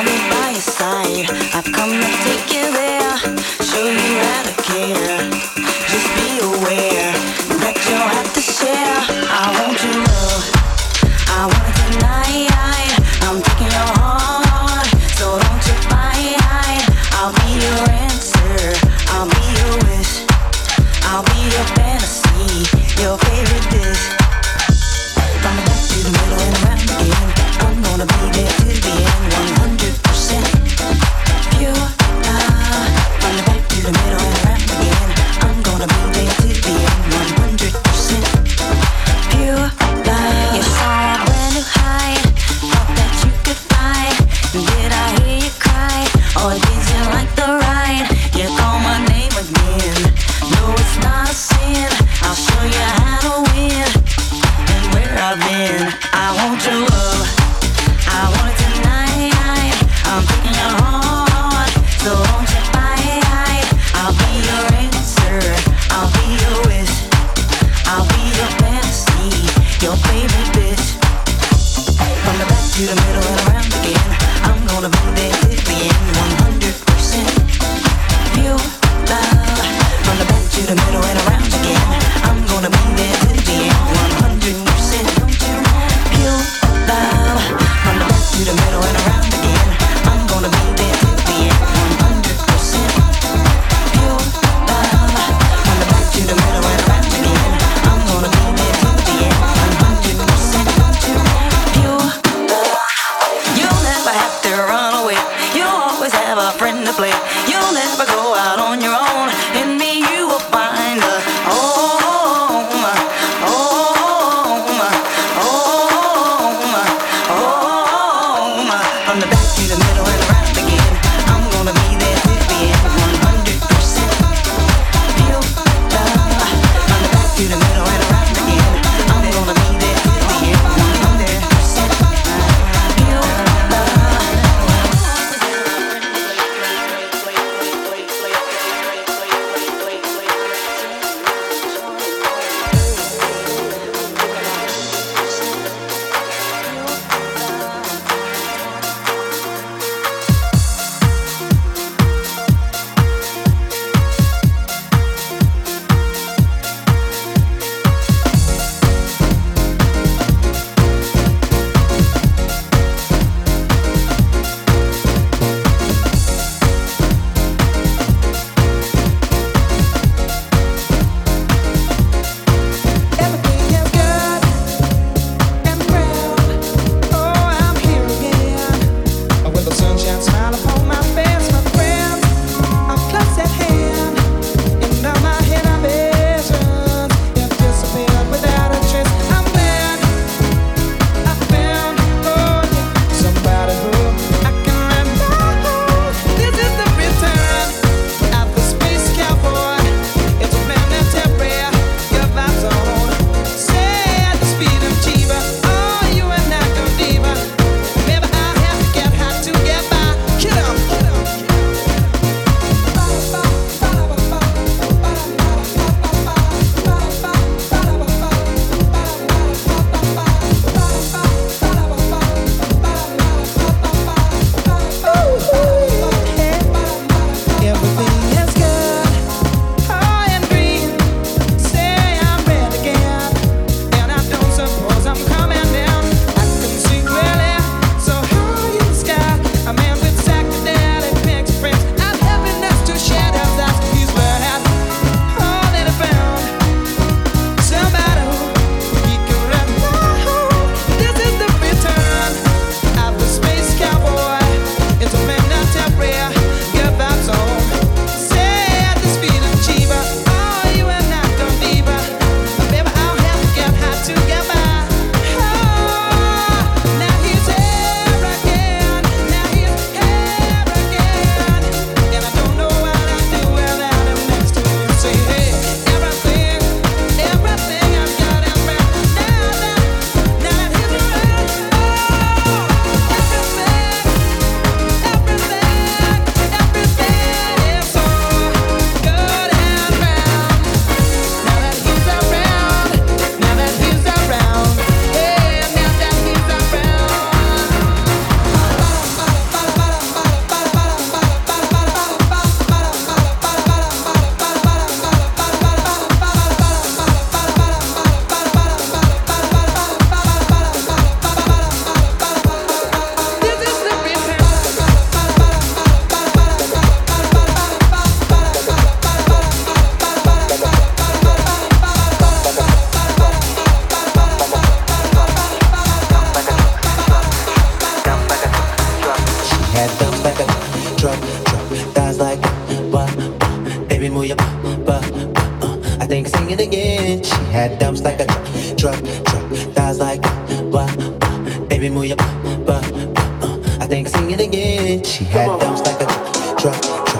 call me by your side. I've come to take. head dumps like a truck, truck, thighs like wah, wah, baby move your butt, butt, uh, I think I sing it again. She had dumps like a truck, truck.